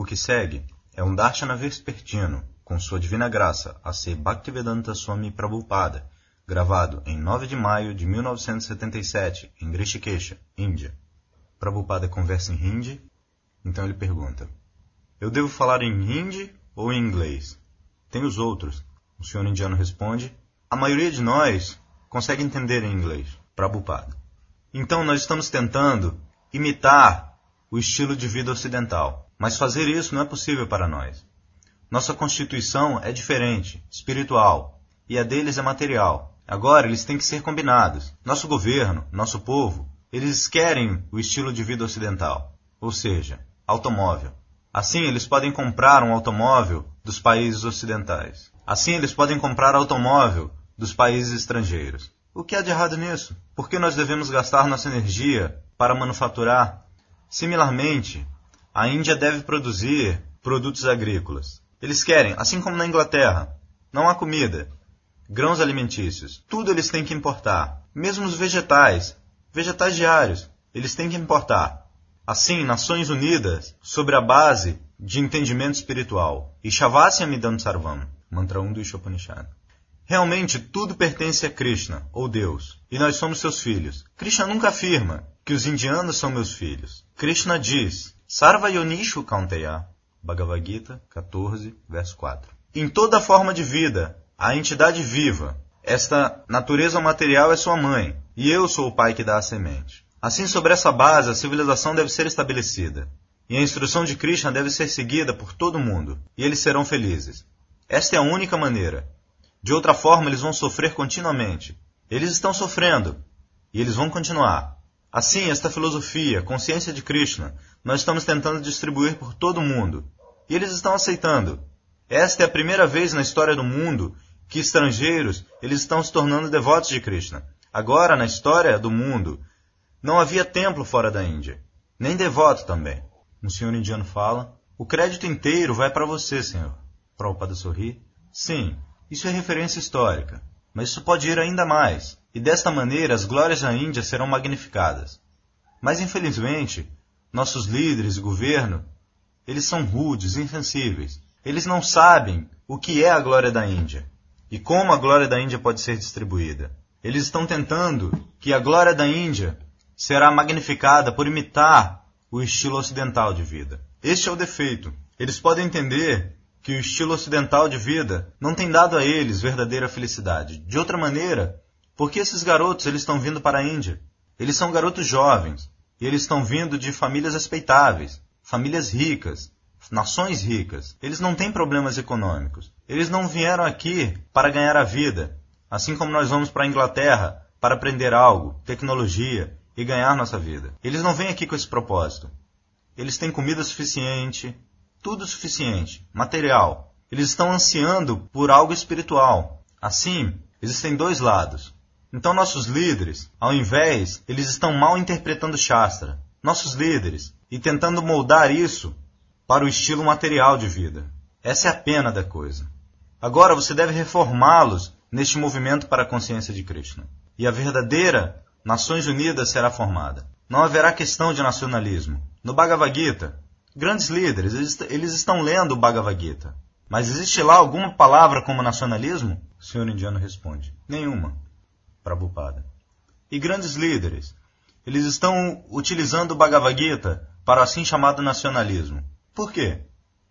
O que segue é um Darshana Vespertino, com sua divina graça, a ser Bhaktivedanta Swami Prabhupada, gravado em 9 de maio de 1977, em Rishikesha, Índia. Prabhupada conversa em hindi, então ele pergunta: Eu devo falar em hindi ou em inglês? Tem os outros. O senhor indiano responde: A maioria de nós consegue entender em inglês. Prabhupada. Então nós estamos tentando imitar o estilo de vida ocidental, mas fazer isso não é possível para nós. Nossa constituição é diferente, espiritual, e a deles é material. Agora eles têm que ser combinados. Nosso governo, nosso povo, eles querem o estilo de vida ocidental, ou seja, automóvel. Assim eles podem comprar um automóvel dos países ocidentais. Assim eles podem comprar automóvel dos países estrangeiros. O que há de errado nisso? Por que nós devemos gastar nossa energia para manufaturar? Similarmente, a Índia deve produzir produtos agrícolas. Eles querem, assim como na Inglaterra, não há comida, grãos alimentícios, tudo eles têm que importar. Mesmo os vegetais, vegetais diários, eles têm que importar. Assim, Nações Unidas, sobre a base de entendimento espiritual. Ishavasya Midam Sarvam, mantra 1 do Ishopanishad. Realmente tudo pertence a Krishna, ou Deus, e nós somos seus filhos. Krishna nunca afirma que os indianos são meus filhos. Krishna diz, Sarva Yonishu Kaunteya, Bhagavad Gita 14, verso 4. Em toda forma de vida, a entidade viva, esta natureza material é sua mãe, e eu sou o pai que dá a semente. Assim, sobre essa base, a civilização deve ser estabelecida, e a instrução de Krishna deve ser seguida por todo mundo, e eles serão felizes. Esta é a única maneira. De outra forma, eles vão sofrer continuamente. Eles estão sofrendo e eles vão continuar. Assim, esta filosofia, consciência de Krishna, nós estamos tentando distribuir por todo o mundo. E eles estão aceitando. Esta é a primeira vez na história do mundo que estrangeiros eles estão se tornando devotos de Krishna. Agora, na história do mundo, não havia templo fora da Índia, nem devoto também. Um senhor indiano fala: O crédito inteiro vai para você, senhor. Prabhupada sorri. Sim, isso é referência histórica, mas isso pode ir ainda mais, e desta maneira as glórias da Índia serão magnificadas. Mas infelizmente, nossos líderes e governo, eles são rudes, insensíveis. Eles não sabem o que é a glória da Índia e como a glória da Índia pode ser distribuída. Eles estão tentando que a glória da Índia será magnificada por imitar o estilo ocidental de vida. Este é o defeito. Eles podem entender que o estilo ocidental de vida não tem dado a eles verdadeira felicidade. De outra maneira, por que esses garotos eles estão vindo para a Índia? Eles são garotos jovens e eles estão vindo de famílias respeitáveis, famílias ricas, nações ricas. Eles não têm problemas econômicos. Eles não vieram aqui para ganhar a vida, assim como nós vamos para a Inglaterra para aprender algo, tecnologia e ganhar nossa vida. Eles não vêm aqui com esse propósito. Eles têm comida suficiente, tudo suficiente, material. Eles estão ansiando por algo espiritual. Assim, existem dois lados. Então nossos líderes, ao invés, eles estão mal interpretando Shastra. Nossos líderes, e tentando moldar isso para o estilo material de vida. Essa é a pena da coisa. Agora você deve reformá-los neste movimento para a consciência de Krishna. E a verdadeira Nações Unidas será formada. Não haverá questão de nacionalismo. No Bhagavad Gita, Grandes líderes, eles, estão lendo o Bhagavad Gita. Mas existe lá alguma palavra como nacionalismo? O senhor indiano responde: Nenhuma. Prabhupada. E grandes líderes, eles estão utilizando o Bhagavad Gita para assim chamado nacionalismo. Por quê?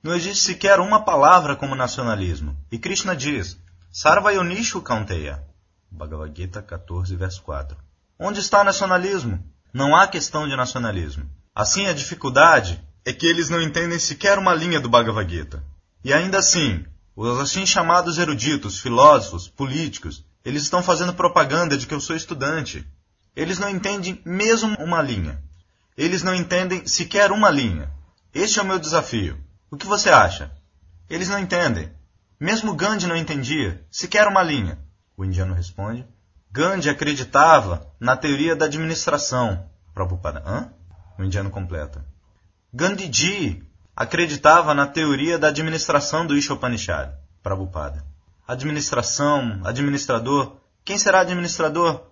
Não existe sequer uma palavra como nacionalismo. E Krishna diz: Sarvayonishu Kaunteya. Bhagavad Gita 14, verso 4. Onde está nacionalismo? Não há questão de nacionalismo. Assim, a dificuldade é que eles não entendem sequer uma linha do Bhagavad Gita. E ainda assim, os assim chamados eruditos, filósofos, políticos, eles estão fazendo propaganda de que eu sou estudante. Eles não entendem mesmo uma linha. Eles não entendem sequer uma linha. Este é o meu desafio. O que você acha? Eles não entendem. Mesmo Gandhi não entendia sequer uma linha. O indiano responde. Gandhi acreditava na teoria da administração. Prabhupada, hã? O indiano completa. Gandhiji acreditava na teoria da administração do Ishopanishad, Prabhupada. Administração, administrador. Quem será administrador?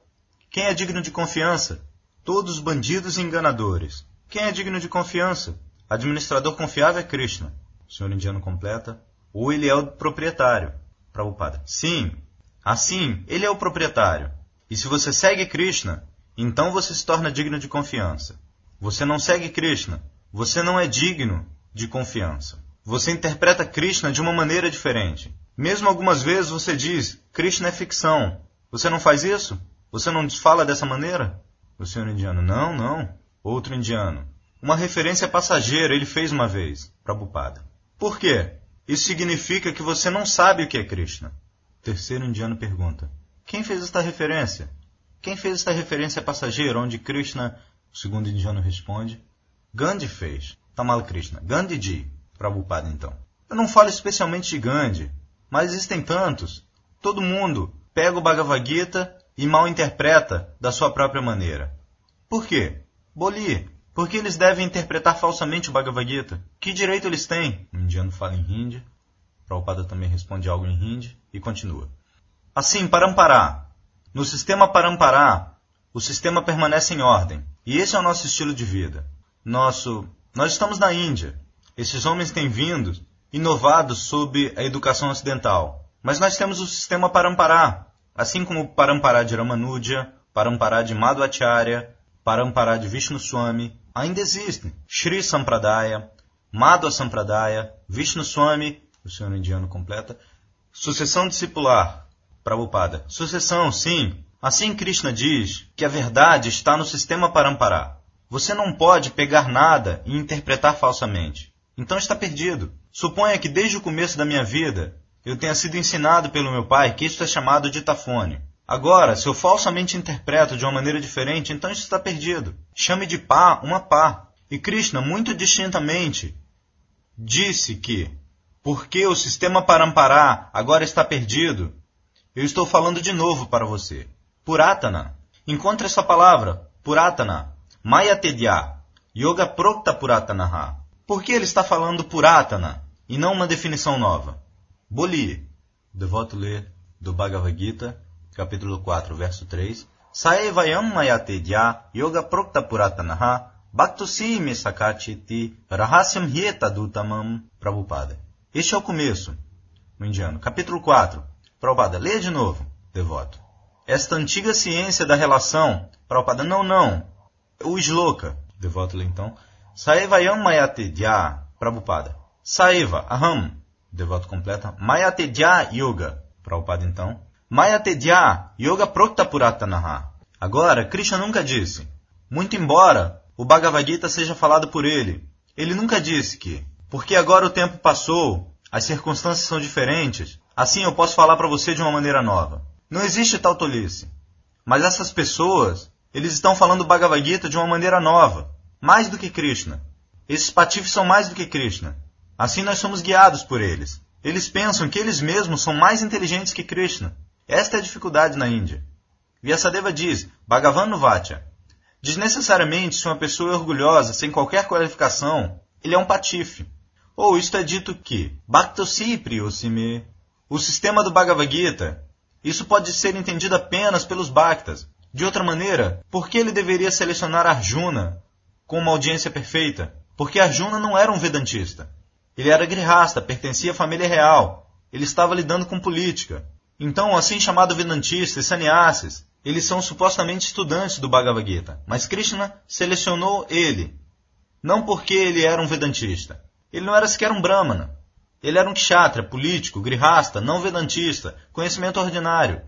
Quem é digno de confiança? Todos bandidos e enganadores. Quem é digno de confiança? administrador confiável é Krishna. O senhor indiano completa. Ou ele é o proprietário. Prabhupada. Sim. Assim, ele é o proprietário. E se você segue Krishna, então você se torna digno de confiança. Você não segue Krishna, você não é digno de confiança. Você interpreta Krishna de uma maneira diferente. Mesmo algumas vezes você diz, Krishna é ficção. Você não faz isso? Você não fala dessa maneira? O senhor indiano, não, não. Outro indiano, uma referência passageira ele fez uma vez, Prabhupada. Por quê? Isso significa que você não sabe o que é Krishna. O terceiro indiano pergunta, quem fez esta referência? Quem fez esta referência passageira onde Krishna, o segundo indiano responde, Gandhi fez. Tamal Krishna. Gandhiji. Prabhupada então. Eu não falo especialmente de Gandhi, mas existem tantos. Todo mundo pega o Bhagavad Gita e mal interpreta da sua própria maneira. Por quê? Boli, por que eles devem interpretar falsamente o Bhagavad Gita? Que direito eles têm? O indiano fala em hindi. Prabhupada também responde algo em hindi e continua. Assim, Parampará. No sistema Parampará, o sistema permanece em ordem. E esse é o nosso estilo de vida. Nosso... Nós estamos na Índia. Esses homens têm vindo, inovados sob a educação ocidental. Mas nós temos o sistema Parampará, assim como o Parampará de Ramanuja, Parampará de Madhvacharya, Parampará de Vishnu Swami, ainda existem. Sri Sampradaya, Madhva Sampradaya, Vishnu Swami, o senhor indiano completa, sucessão discipular, Prabhupada. Sucessão, sim. Assim Krishna diz que a verdade está no sistema Parampará. Você não pode pegar nada e interpretar falsamente. Então está perdido. Suponha que desde o começo da minha vida eu tenha sido ensinado pelo meu pai que isto é chamado de tafone. Agora, se eu falsamente interpreto de uma maneira diferente, então isso está perdido. Chame de pá uma pá. E Krishna, muito distintamente, disse que, porque o sistema Parampará agora está perdido, eu estou falando de novo para você. Puratana. Encontre essa palavra, Puratana. Mayatedya. Yoga Prokta Puratanaha. Por que ele está falando Puratana e não uma definição nova? Boli. Devoto lê do Bhagavad Gita, capítulo 4, verso 3, Saevayam mayatedya yoga prokta puratanaha bhaktusime sakachiti rahasyam hietadutamam Prabhupada. Este é o começo, no indiano. Capítulo 4. Prabhupada, leia de novo, devoto. Esta antiga ciência da relação, Prabhupada, não, não. O Shloka, devoto lê então. Saevayam mayatedya, Prabhupada. Saeva, aham, devoto completa. Mayatedya yoga, Prabhupada então. Mayatedya Yoga Prokta Puratanaha. Agora, Krishna nunca disse. Muito embora o Bhagavad Gita seja falado por ele, ele nunca disse que, porque agora o tempo passou, as circunstâncias são diferentes, assim eu posso falar para você de uma maneira nova. Não existe tal tolice. Mas essas pessoas, eles estão falando Bhagavad Gita de uma maneira nova, mais do que Krishna. Esses patifes são mais do que Krishna. Assim nós somos guiados por eles. Eles pensam que eles mesmos são mais inteligentes que Krishna. Esta é a dificuldade na Índia. Vyasadeva diz, Bhagavan Nuvatya, desnecessariamente se uma pessoa é orgulhosa, sem qualquer qualificação, ele é um patife. Ou isto é dito que, Bhaktosi Priyosime, o sistema do Bhagavad Gita, isso pode ser entendido apenas pelos Bhaktas. De outra maneira, por que ele deveria selecionar Arjuna com uma audiência perfeita? Porque Arjuna não era um vedantista. Ele era grihasta, pertencia à família real. Ele estava lidando com política. Então, assim chamado Vedantistas e Sannyasis, eles são supostamente estudantes do Bhagavad Gita, mas Krishna selecionou ele, não porque ele era um Vedantista. Ele não era sequer um Brahmana. Ele era um Kshatriya, político, grihasta, não Vedantista, conhecimento ordinário.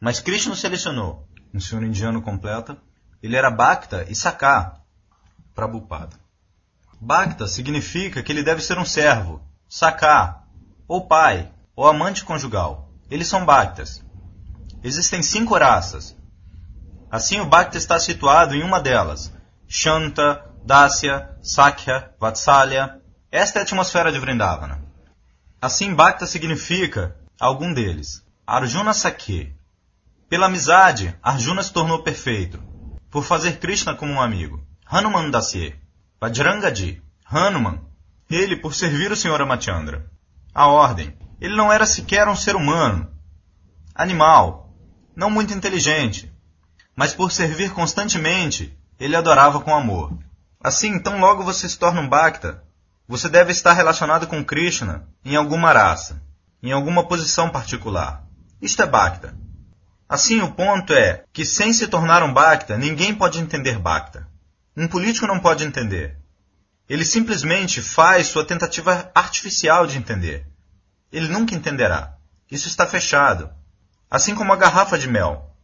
Mas Krishna o selecionou. O senhor indiano completa. Ele era Bhakta e Sakha, Prabhupada. Bhakta significa que ele deve ser um servo, Sakha, ou pai, ou amante conjugal. Eles são Bhaktas. Existem cinco raças. Assim, o Bhakta está situado em uma delas. Shanta, Dasya, Sakya, Vatsalya. Esta é a atmosfera de Vrindavana. Assim, Bhakta significa algum deles. Arjuna Sakya. Pela amizade, Arjuna se tornou perfeito. Por fazer Krishna como um amigo. Hanuman Dasya. Vajrangaji. Hanuman. Ele por servir o Sr. Amachandra. A ordem. Ele não era sequer um ser humano, animal, não muito inteligente, mas por servir constantemente, ele adorava com amor. Assim, tão logo você se torna um Bhakta, você deve estar relacionado com Krishna em alguma raça, em alguma posição particular. Isto é Bhakta. Assim, o ponto é que, sem se tornar um Bhakta, ninguém pode entender Bhakta. Um político não pode entender. Ele simplesmente faz sua tentativa artificial de entender. Ele nunca entenderá. Isso está fechado. Assim como a garrafa de mel.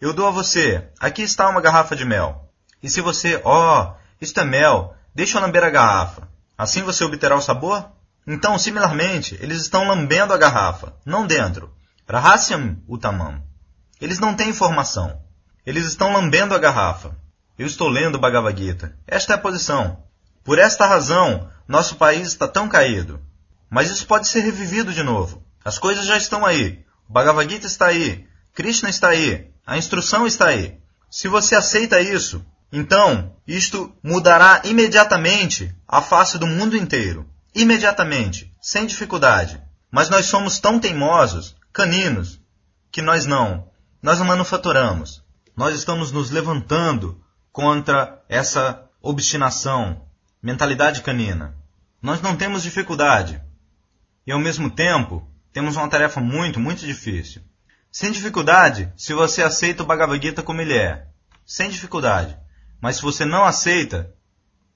Eu dou a você, aqui está uma garrafa de mel. E se você, ó, oh, isto é mel, deixa eu lamber a garrafa. Assim você obterá o sabor? Então, similarmente, eles estão lambendo a garrafa, não dentro. Rahasyam utamam. Eles não têm informação. Eles estão lambendo a garrafa. Eu estou lendo o Bhagavad Gita. Esta é a posição. Por esta razão, nosso país está tão caído. Mas isso pode ser revivido de novo. As coisas já estão aí. O Bhagavad Gita está aí. Krishna está aí. A instrução está aí. Se você aceita isso, então isto mudará imediatamente a face do mundo inteiro. Imediatamente, sem dificuldade. Mas nós somos tão teimosos, caninos, que nós não. Nós não manufaturamos. Nós estamos nos levantando contra essa obstinação, mentalidade canina. Nós não temos dificuldade. E ao mesmo tempo, temos uma tarefa muito, muito difícil. Sem dificuldade, se você aceita o Bhagavad Gita como ele é. Sem dificuldade. Mas se você não aceita,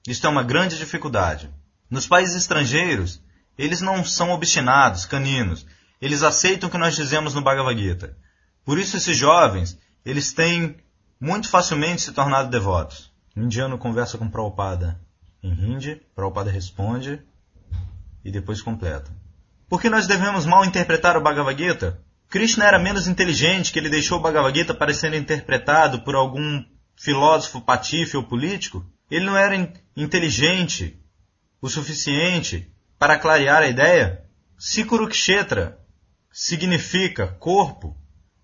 isto é uma grande dificuldade. Nos países estrangeiros, eles não são obstinados, caninos. Eles aceitam o que nós dizemos no Bhagavad Gita. Por isso esses jovens, eles têm muito facilmente se tornado devotos. O indiano conversa com Prabhupada em hindi, Prabhupada responde e depois completa. Por que nós devemos mal interpretar o Bhagavad Gita? Krishna era menos inteligente que ele deixou o Bhagavad Gita para ser interpretado por algum filósofo patife ou político? Ele não era in inteligente o suficiente para clarear a ideia? Se Kurukshetra significa corpo,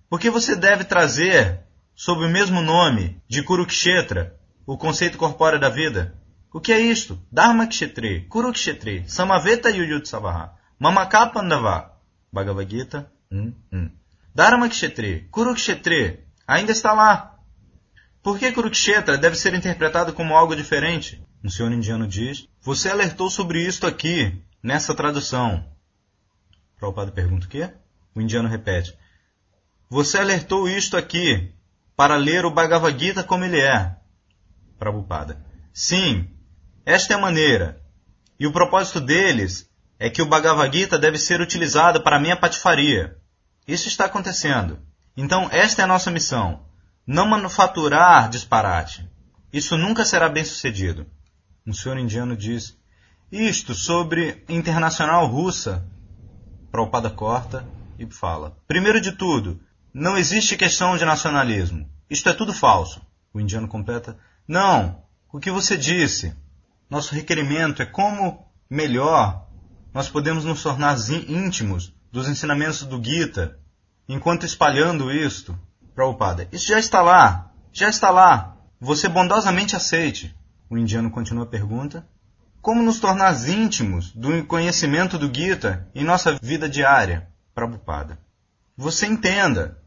por que você deve trazer sob o mesmo nome de Kurukshetra o conceito corpóreo da vida? O que é isto? Dharma Kshetri, Kurukshetri, Samaveta Yuyutsavaha, Mamakapandava, Bhagavad Gita Hum, hum. Dharmakshetri, Kurukshetri, ainda está lá. Por que Kurukshetra deve ser interpretado como algo diferente? O senhor indiano diz, você alertou sobre isto aqui, nessa tradução. Prabhupada pergunta o quê? O indiano repete, você alertou isto aqui para ler o Bhagavad Gita como ele é. Prabhupada, sim, esta é a maneira. E o propósito deles é que o Bhagavad Gita deve ser utilizado para a minha patifaria. Isso está acontecendo. Então, esta é a nossa missão. Não manufaturar disparate. Isso nunca será bem sucedido. Um senhor indiano diz: Isto sobre internacional russa. Prabhupada corta e fala: Primeiro de tudo, não existe questão de nacionalismo. Isto é tudo falso. O indiano completa: Não, o que você disse. Nosso requerimento é como melhor nós podemos nos tornar íntimos dos ensinamentos do Gita, enquanto espalhando isto, Prabhupada, isso já está lá, já está lá. Você bondosamente aceite. O indiano continua a pergunta. Como nos tornar íntimos do conhecimento do Gita em nossa vida diária? Prabhupada. Você entenda.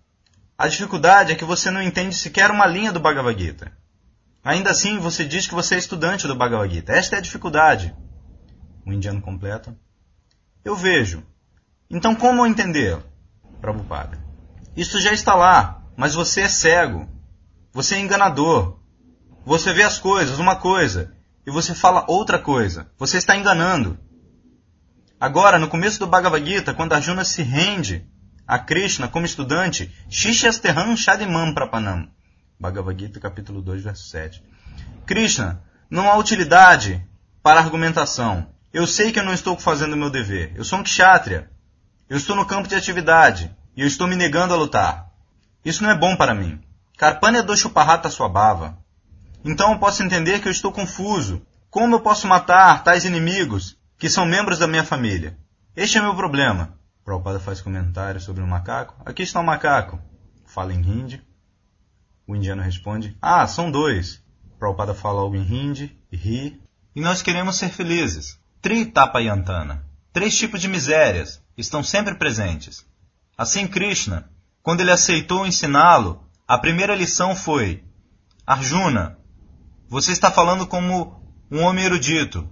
A dificuldade é que você não entende sequer uma linha do Bhagavad Gita. Ainda assim, você diz que você é estudante do Bhagavad Gita. Esta é a dificuldade. O indiano completa. Eu vejo então como entender? Prabhupada. Isso já está lá, mas você é cego. Você é enganador. Você vê as coisas, uma coisa, e você fala outra coisa. Você está enganando. Agora, no começo do Bhagavad Gita, quando Arjuna se rende a Krishna como estudante, Shishasterham Shadimam Prapanam. Bhagavad Gita, capítulo 2, verso 7. Krishna, não há utilidade para argumentação. Eu sei que eu não estou fazendo o meu dever. Eu sou um kshatriya. Eu estou no campo de atividade e eu estou me negando a lutar. Isso não é bom para mim. Carpânia do chuparrata sua bava. Então eu posso entender que eu estou confuso. Como eu posso matar tais inimigos que são membros da minha família? Este é meu problema. Prabhupada faz comentário sobre o macaco. Aqui está o um macaco. Fala em hindi. O indiano responde: Ah, são dois. Prabhupada fala algo em hindi e ri. E nós queremos ser felizes. Tritapayantana. Três tipos de misérias estão sempre presentes. Assim, Krishna, quando ele aceitou ensiná-lo, a primeira lição foi: Arjuna, você está falando como um homem erudito.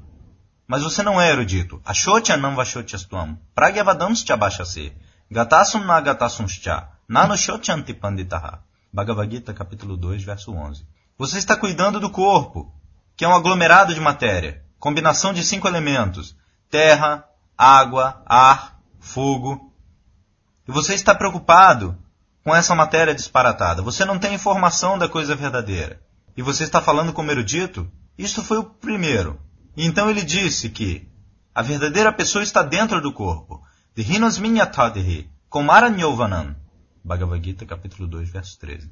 Mas você não é erudito. Ashotya não vashotyastvam. Pragyavadamscha bhashase. Gatasum na gatasumscha. Nano shotyanti panditaha. Bhagavad Gita, capítulo 2, verso 11. Você está cuidando do corpo, que é um aglomerado de matéria, combinação de cinco elementos: terra, água, ar, fogo. E você está preocupado com essa matéria disparatada. Você não tem informação da coisa verdadeira. E você está falando como erudito? Isto foi o primeiro. Então ele disse que a verdadeira pessoa está dentro do corpo. Dhinos minyatadhi, komaranyovanam. Bhagavad Gita, capítulo 2, verso 13.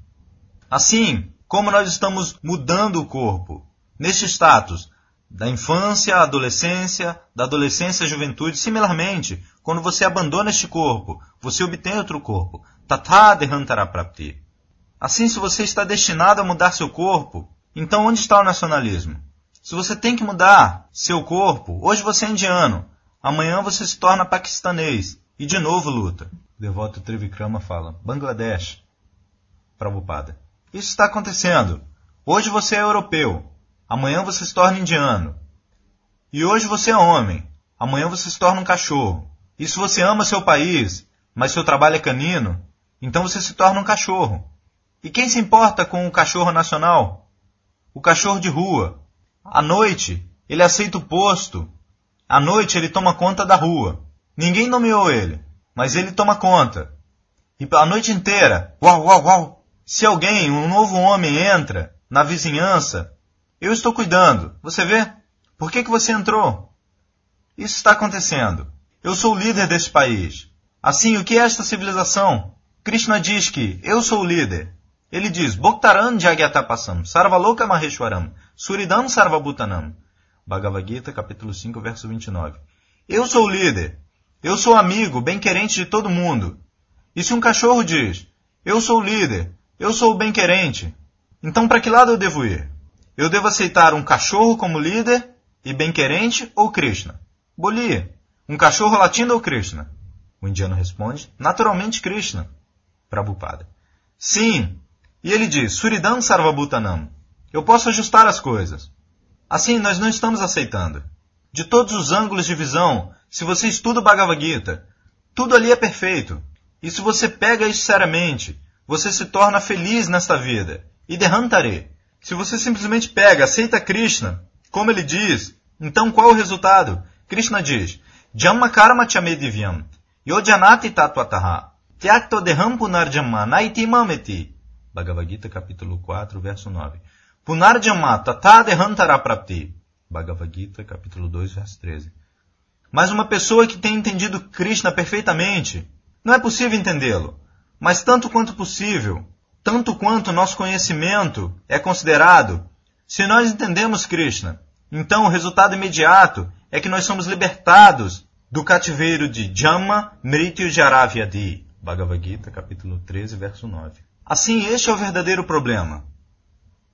Assim, como nós estamos mudando o corpo, neste status, da infância à adolescência, da adolescência à juventude, similarmente, quando você abandona este corpo, você obtém outro corpo. Assim, se você está destinado a mudar seu corpo, então onde está o nacionalismo? Se você tem que mudar seu corpo, hoje você é indiano, amanhã você se torna paquistanês e de novo luta. Devoto Trivikrama fala, Bangladesh, Prabhupada. Isso está acontecendo. Hoje você é europeu, amanhã você se torna indiano. E hoje você é homem, amanhã você se torna um cachorro. E se você ama seu país, mas seu trabalho é canino, então você se torna um cachorro. E quem se importa com o cachorro nacional? O cachorro de rua, à noite, ele aceita o posto. À noite, ele toma conta da rua. Ninguém nomeou ele, mas ele toma conta. E a noite inteira, uau, uau, uau. Se alguém, um novo homem entra na vizinhança, eu estou cuidando. Você vê? Por que, que você entrou? Isso está acontecendo. Eu sou o líder deste país. Assim, o que é esta civilização? Krishna diz que eu sou o líder. Ele diz, Bhaktaran Jagyatapasam, Sarvaloka Maheshwaram, Suridam Sarvabhutanam. Bhagavad Gita, capítulo 5, verso 29. Eu sou o líder. Eu sou amigo, bem-querente de todo mundo. E se um cachorro diz, eu sou o líder, eu sou o bem-querente, então para que lado eu devo ir? Eu devo aceitar um cachorro como líder e bem-querente ou Krishna? Boli, um cachorro latindo ou Krishna? O indiano responde, naturalmente Krishna. Prabhupada. Sim, e ele diz, Suridam Sarvabhutanam, eu posso ajustar as coisas. Assim, nós não estamos aceitando. De todos os ângulos de visão, se você estuda o Bhagavad Gita, tudo ali é perfeito. E se você pega isso seriamente, você se torna feliz nesta vida. E derrantare. Se você simplesmente pega, aceita Krishna, como ele diz, então qual o resultado? Krishna diz, Jamma karma chamedivyam, yojanati tatwataha, tyakto naiti mameti. Bhagavad Gita, capítulo 4, verso 9. Punarjama tatadehantara prapti. Bhagavad Gita, capítulo 2, verso 13. Mas uma pessoa que tem entendido Krishna perfeitamente, não é possível entendê-lo. Mas tanto quanto possível, tanto quanto nosso conhecimento é considerado, se nós entendemos Krishna, então o resultado imediato é que nós somos libertados do cativeiro de Jama Mrityu Jaravyadi. Bhagavad Gita, capítulo 13, verso 9. Assim, este é o verdadeiro problema.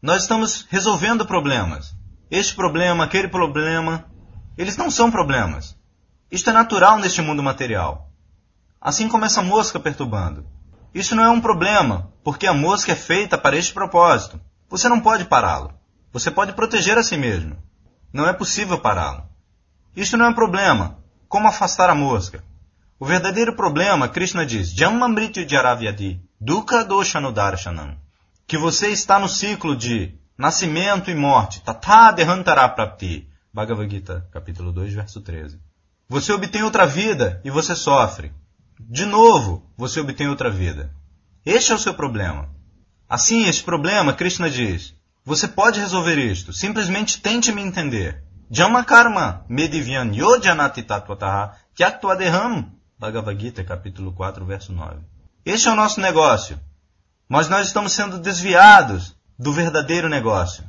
Nós estamos resolvendo problemas. Este problema, aquele problema, eles não são problemas. Isto é natural neste mundo material. Assim como essa mosca perturbando. Isso não é um problema, porque a mosca é feita para este propósito. Você não pode pará-lo. Você pode proteger a si mesmo. Não é possível pará-lo. Isto não é um problema. Como afastar a mosca? O verdadeiro problema, Krishna diz, Jammamrityu Jaravyadi, Dukkha Doshanudarshanam, que você está no ciclo de nascimento e morte, Tata Dehantara Prapti, Bhagavad Gita, capítulo 2, verso 13. Você obtém outra vida e você sofre. De novo, você obtém outra vida. Este é o seu problema. Assim, este problema, Krishna diz, você pode resolver isto, simplesmente tente me entender. Jama karma medivyan yojanati tatvataha tyaktvadeham Bhagavad Gita, capítulo 4, verso 9. Este é o nosso negócio. Mas nós estamos sendo desviados do verdadeiro negócio.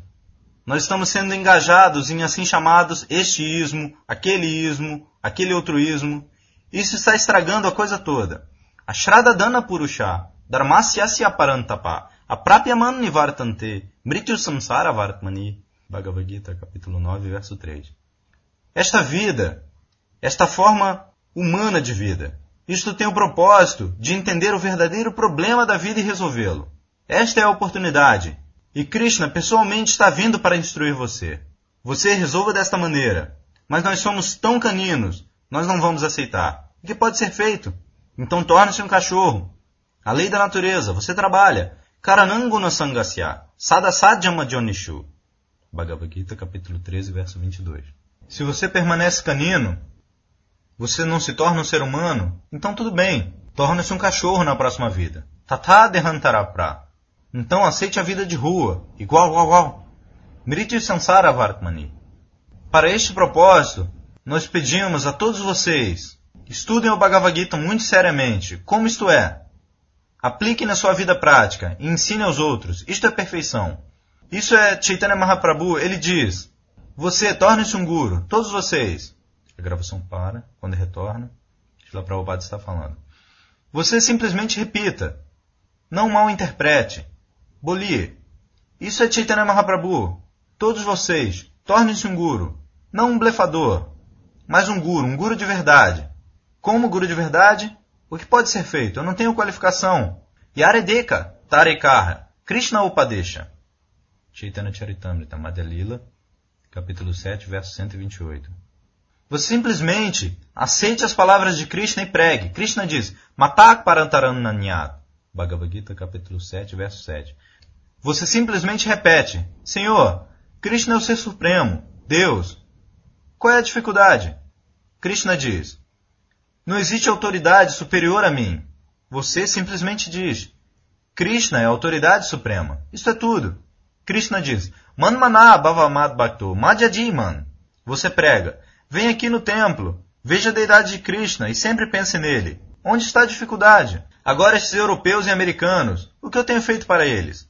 Nós estamos sendo engajados em assim chamados este ismo, aquele ismo, aquele outro ismo. Isso está estragando a coisa toda. A Shradadana Purusha, Dharmasyasya Parantapa, Aprapyaman Nivartante, Mrityu Samsara Vartmani. Bhagavad Gita, capítulo 9, verso 3. Esta vida, esta forma humana de vida. Isto tem o propósito de entender o verdadeiro problema da vida e resolvê-lo. Esta é a oportunidade. E Krishna pessoalmente está vindo para instruir você. Você resolva desta maneira. Mas nós somos tão caninos, nós não vamos aceitar. O que pode ser feito? Então torne-se um cachorro. A lei da natureza, você trabalha. Karananguna Sangasya, Sadasadhyama Jonishu. Bhagavad Gita, capítulo 13, verso 22. Se você permanece canino, você não se torna um ser humano, então tudo bem, torne-se um cachorro na próxima vida. Tata Dehantarapra. Então aceite a vida de rua, igual, igual, igual. Mriti Sansara Vartmani. Para este propósito, nós pedimos a todos vocês, estudem o Bhagavad Gita muito seriamente, como isto é. Apliquem na sua vida prática e ensine aos outros. Isto é perfeição. Isso é Chaitanya Mahaprabhu, ele diz, você torne-se um guru, todos vocês. A gravação para, quando retorna, Shila Prabhupada está falando. Você simplesmente repita, não mal interprete. Bolie, isso é Chaitanya Mahaprabhu. Todos vocês, tornem-se um guru. Não um blefador, mas um guru, um guru de verdade. Como guru de verdade? O que pode ser feito? Eu não tenho qualificação. Yaredeka, Tarekara, Krishna Upadesha. Chaitanya Charitamrita, Madhya Lila, capítulo 7, verso 128. Você simplesmente aceite as palavras de Krishna e pregue. Krishna diz, Matak Parantarananyat. Bhagavad Gita, capítulo 7, verso 7. Você simplesmente repete, Senhor, Krishna é o Ser Supremo, Deus. Qual é a dificuldade? Krishna diz, não existe autoridade superior a mim. Você simplesmente diz, Krishna é a autoridade suprema. Isso é tudo. Krishna diz, Manmana Bhavamad Bhakto. Você prega, vem aqui no templo, veja a deidade de Krishna e sempre pense nele. Onde está a dificuldade? Agora estes europeus e americanos, o que eu tenho feito para eles?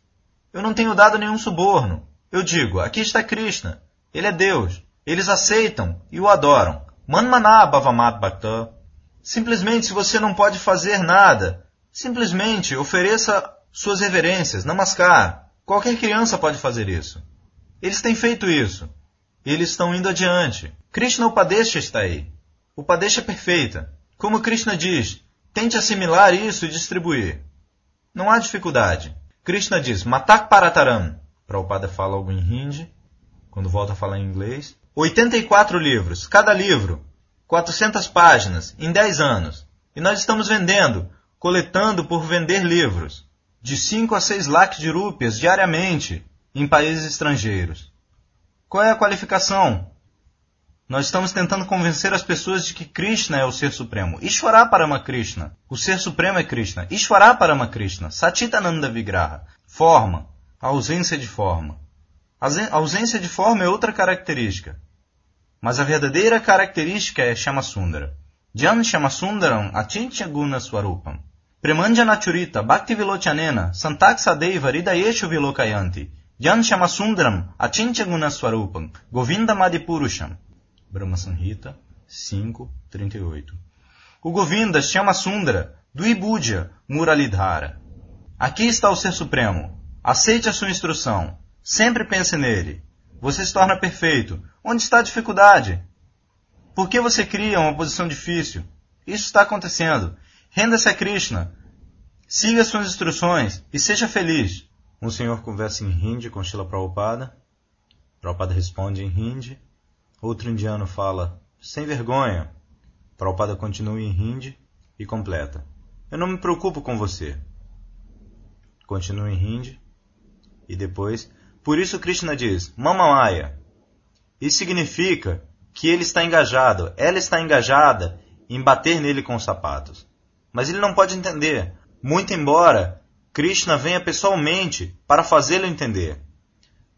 Eu não tenho dado nenhum suborno. Eu digo, aqui está Krishna. Ele é Deus. Eles aceitam e o adoram. Manmana Bhavamad Bhakta. Simplesmente, se você não pode fazer nada, simplesmente ofereça suas reverências, namaskar. Qualquer criança pode fazer isso. Eles têm feito isso. Eles estão indo adiante. Krishna Upadesha está aí. Upadesha é perfeita. Como Krishna diz, tente assimilar isso e distribuir. Não há dificuldade. Krishna diz, Matak Parataram. Prabhupada fala algo em hindi, quando volta a falar em inglês. 84 livros. Cada livro, 400 páginas, em 10 anos. E nós estamos vendendo, coletando por vender livros de 5 a 6 lakhs de rúpias diariamente em países estrangeiros. Qual é a qualificação? Nós estamos tentando convencer as pessoas de que Krishna é o Ser Supremo. Ishvara Parama Krishna. O Ser Supremo é Krishna. Ishvara Parama Krishna. Satitananda Vigraha. Forma. Ausência de forma. A ausência de forma é outra característica. Mas a verdadeira característica é Shamasundara. Jan Shamasundaram Achintya Guna Swarupam. Premanjana Churita Bhakti Vilochanena Santaksadeva Ridayeshu Vilokayanti Jan Shamasundram Achintya Gunaswarupam Govinda Madipurusham Brahma Sanhita 5.38 O Govinda chama Sundra do Ibudya Muralidhara. Aqui está o Ser Supremo. Aceite a sua instrução. Sempre pense nele. Você se torna perfeito. Onde está a dificuldade? Por que você cria uma posição difícil? Isso está acontecendo. Renda-se a Krishna. Siga suas instruções e seja feliz. Um senhor conversa em hindi com Shila Prabhupada. Prabhupada responde em hindi. Outro indiano fala, sem vergonha. Prabhupada continua em hindi e completa. Eu não me preocupo com você. Continua em hindi. E depois, por isso Krishna diz, Mamamaya. Isso significa que ele está engajado, ela está engajada em bater nele com os sapatos. Mas ele não pode entender, muito embora Krishna venha pessoalmente para fazê-lo entender.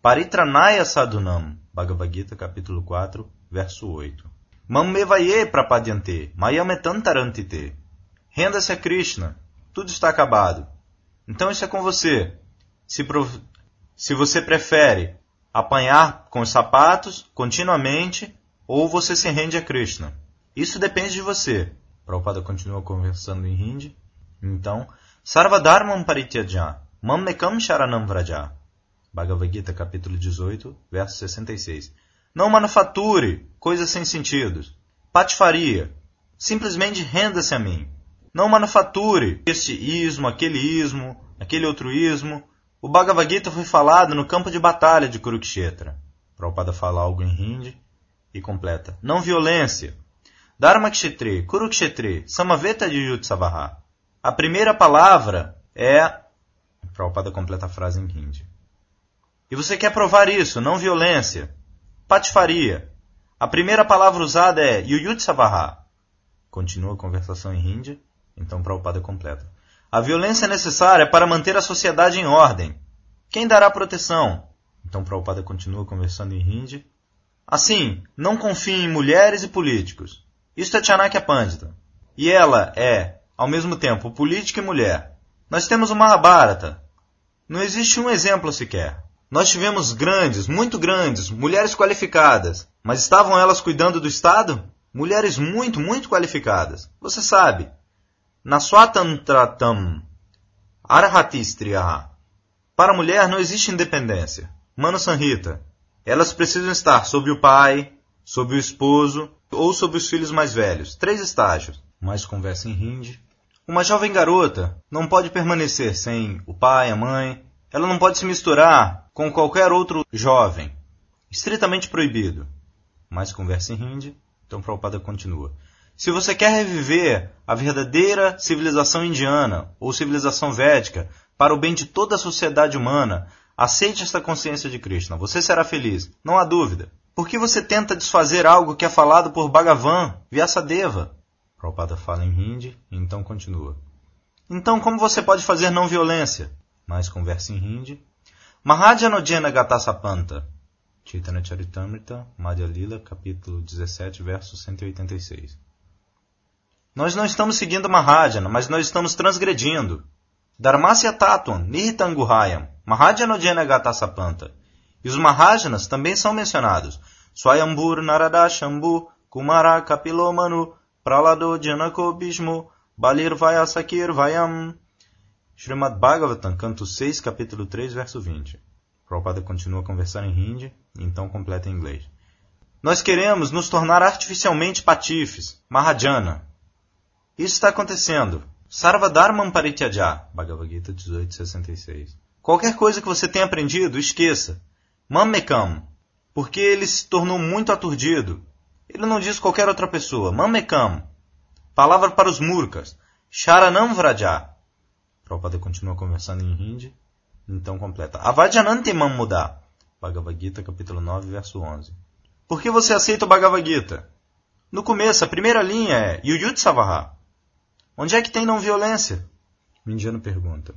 Paritranaya sadunam, Bhagavad Gita, capítulo 4, verso 8. Mammevaye prapadyante, mayametantarantite. Renda-se a Krishna, tudo está acabado. Então isso é com você. Se, se você prefere apanhar com os sapatos continuamente ou você se rende a Krishna. Isso depende de você. Prabhupada continua conversando em hindi. Então, Sarvadharmam parityaja, mammekam sharanam vraja. Bhagavad Gita, capítulo 18, verso 66. Não manufature coisas sem sentido. Patifaria. Simplesmente renda-se a mim. Não manufature este ismo, aquele ismo, aquele outro ismo. O Bhagavad Gita foi falado no campo de batalha de Kurukshetra. Prabhupada fala algo em hindi. e completa. Não violência. Dharmakshetri, Kurukshetri, Samaveta Jujutsabaha. A primeira palavra é. Prabhupada completa a frase em hindi. E você quer provar isso, não violência. Patifaria. A primeira palavra usada é Yuyutsavaha. Continua a conversação em hindi, então Prabhupada completa. A violência é necessária para manter a sociedade em ordem. Quem dará proteção? Então Prabhupada continua conversando em hindi. Assim, não confie em mulheres e políticos. Isto é Chanakya Pandita. E ela é, ao mesmo tempo, política e mulher. Nós temos o Mahabharata. Não existe um exemplo sequer. Nós tivemos grandes, muito grandes, mulheres qualificadas, mas estavam elas cuidando do Estado? Mulheres muito, muito qualificadas. Você sabe, na Swatantratam Arhatistriya, para a mulher não existe independência. Mano Sanhita, elas precisam estar sobre o pai, sobre o esposo ou sobre os filhos mais velhos. Três estágios. Mais conversa em hindi. Uma jovem garota não pode permanecer sem o pai, a mãe. Ela não pode se misturar com qualquer outro jovem. Estritamente proibido. Mais conversa em hindi, então Prabhupada continua. Se você quer reviver a verdadeira civilização indiana ou civilização védica para o bem de toda a sociedade humana, aceite esta consciência de Krishna. Você será feliz, não há dúvida. Por que você tenta desfazer algo que é falado por Bhagavan, Vyasadeva? Prabhupada fala em hindi e então continua. Então, como você pode fazer não violência? Mais conversa em hindi, Mahajanojena Gatasapanta, Chaitanya Charitamrita, Madhya Lila, capítulo 17, verso 186. Nós não estamos seguindo Mahajana, mas nós estamos transgredindo. Dharmasya Tatvam, Nihitanguhayam, Mahajanojena Gatasapanta. E os Mahajanas também são mencionados. Swayambur Narada Shambhu, Kumara Kapilomanu, Pralado Janako Bhishmo, Balir Vayasakir Vayam. Srimad Bhagavatam, canto 6, capítulo 3, verso 20. Prabhupada continua a conversar em hindi, então completa em inglês. Nós queremos nos tornar artificialmente patifes, Mahajana. Isso está acontecendo. Sarvadharmam Parityaja, Bhagavad Gita 1866. Qualquer coisa que você tenha aprendido, esqueça. Mammekam, porque ele se tornou muito aturdido. Ele não diz qualquer outra pessoa. Mammekam, palavra para os murkas. Sharanam Vraja, Prabhupada continua conversando em hindi, então completa. Avadyananti Mammuda. Bhagavad Gita, capítulo 9, verso 11. Por que você aceita o Bhagavad Gita? No começo, a primeira linha é Yuyutsavaha. Onde é que tem não violência? O indiano pergunta.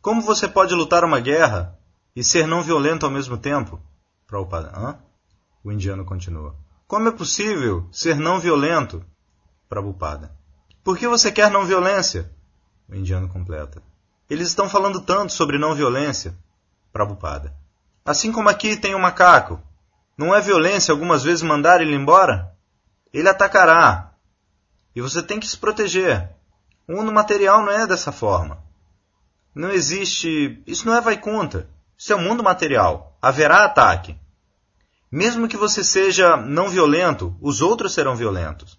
Como você pode lutar uma guerra e ser não violento ao mesmo tempo? Prabhupada, hã? O indiano continua. Como é possível ser não violento? Prabhupada. Por que você quer não violência? O indiano completa. Eles estão falando tanto sobre não violência. Prabhupada. Assim como aqui tem um macaco. Não é violência algumas vezes mandar ele embora? Ele atacará. E você tem que se proteger. O mundo material não é dessa forma. Não existe. Isso não é Vaikunta. Isso é o mundo material. Haverá ataque. Mesmo que você seja não violento, os outros serão violentos.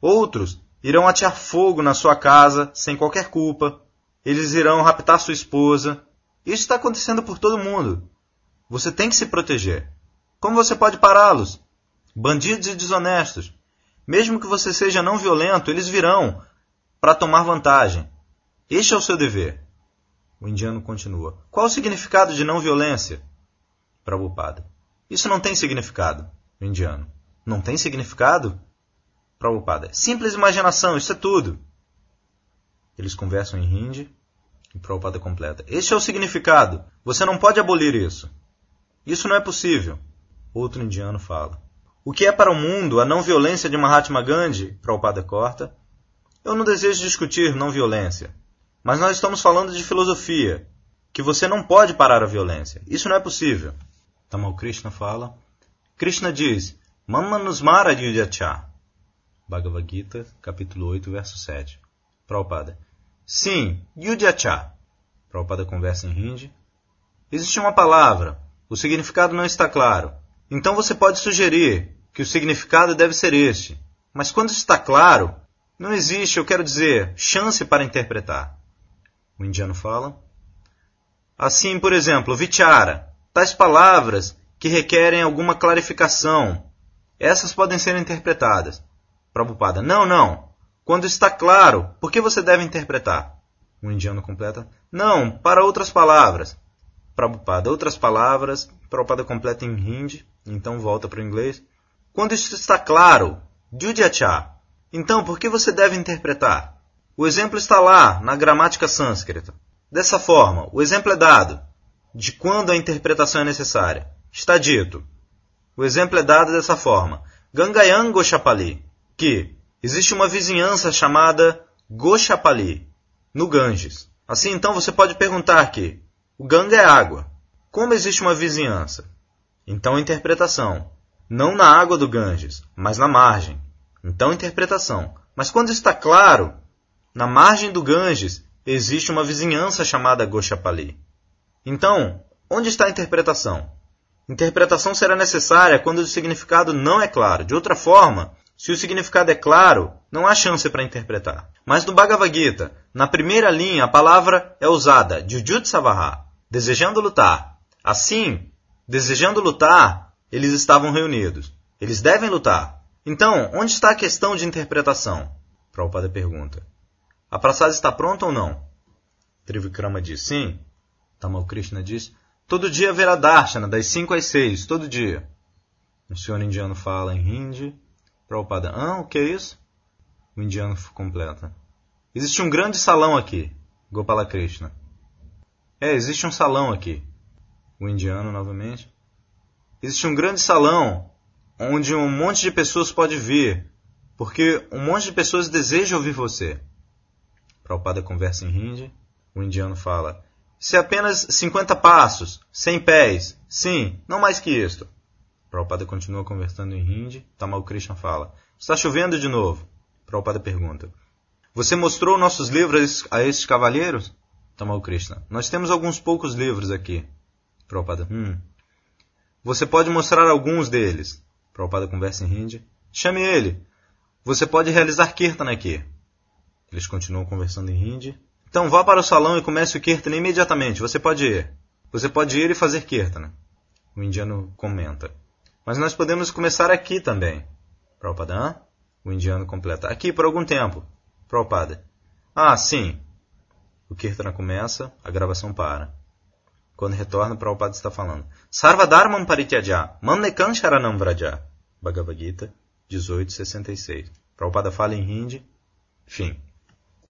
Outros irão atear fogo na sua casa sem qualquer culpa. Eles irão raptar sua esposa. Isso está acontecendo por todo mundo. Você tem que se proteger. Como você pode pará-los? Bandidos e desonestos. Mesmo que você seja não violento, eles virão para tomar vantagem. Este é o seu dever. O indiano continua. Qual o significado de não violência? Prabhupada. Isso não tem significado. Indiano. Não tem significado? Prabhupada. Simples imaginação, isso é tudo. Eles conversam em hindi e Prabhupada completa. Este é o significado. Você não pode abolir isso. Isso não é possível. Outro indiano fala. O que é para o mundo a não violência de Mahatma Gandhi? Prabhupada corta. Eu não desejo discutir não violência. Mas nós estamos falando de filosofia. Que você não pode parar a violência. Isso não é possível. Tamal Krishna fala. Krishna diz: Mamanusmara Yudhyacha. Bhagavad Gita, capítulo 8, verso 7. Prabhupada. Sim, Yudhyacha. Prabhupada conversa em hindi. Existe uma palavra. O significado não está claro. Então você pode sugerir que o significado deve ser este. Mas quando está claro, não existe, eu quero dizer, chance para interpretar. O indiano fala. Assim, por exemplo, vichara, tais palavras que requerem alguma clarificação, Essas podem ser interpretadas. Prabhupada, não, não. Quando está claro, por que você deve interpretar? O indiano completa, não, para outras palavras. Prabhupada, outras palavras. Prabhupada completa em hindi, então volta para o inglês. Quando isso está claro, Judyacha, então por que você deve interpretar? O exemplo está lá, na gramática sânscrita. Dessa forma, o exemplo é dado de quando a interpretação é necessária. Está dito. O exemplo é dado dessa forma. Gangayam Goshapali, que existe uma vizinhança chamada Goshapali, no Ganges. Assim, então, você pode perguntar que o Ganga é água. Como existe uma vizinhança? Então, interpretação. Não na água do Ganges, mas na margem. Então, interpretação. Mas quando está claro, na margem do Ganges existe uma vizinhança chamada Goshapali. Então, onde está a interpretação? Interpretação será necessária quando o significado não é claro. De outra forma, se o significado é claro, não há chance para interpretar. Mas no Bhagavad Gita, na primeira linha, a palavra é usada, Jujutsavaha, desejando lutar. Assim, desejando lutar, eles estavam reunidos. Eles devem lutar. Então, onde está a questão de interpretação? Prabhupada pergunta. A praçada está pronta ou não? Trivikrama diz sim. Tamal Krishna diz, todo dia haverá darshana, das 5 às 6, todo dia. O senhor indiano fala em hindi. Prabhupada, ah, o que é isso? O indiano completa. Existe um grande salão aqui, Gopala Krishna. É, existe um salão aqui. O indiano novamente. Existe um grande salão onde um monte de pessoas pode vir, porque um monte de pessoas deseja ouvir você. Prabhupada conversa em hindi. O indiano fala: Se apenas 50 passos, 100 pés, sim, não mais que isto. Prabhupada continua conversando em hindi. Tamal Krishna fala: Está chovendo de novo? Prabhupada pergunta: Você mostrou nossos livros a estes cavalheiros? Tamal Krishna: Nós temos alguns poucos livros aqui. Prabhupada: Hum. Você pode mostrar alguns deles. Prabhupada conversa em hindi. Chame ele. Você pode realizar kirtan aqui. Eles continuam conversando em hindi. Então vá para o salão e comece o kirtan imediatamente. Você pode ir. Você pode ir e fazer kirtan. O indiano comenta. Mas nós podemos começar aqui também. Prabhupada? O indiano completa. Aqui por algum tempo. Prabhupada. Ah, sim. O Kirtana começa, a gravação para. Quando retorna, Prabhupada está falando. Sarva Dharmam Parityaja, Mannekan Sharanam Vraja. Bhagavad Gita, 1866. Prabhupada fala em hindi. Fim.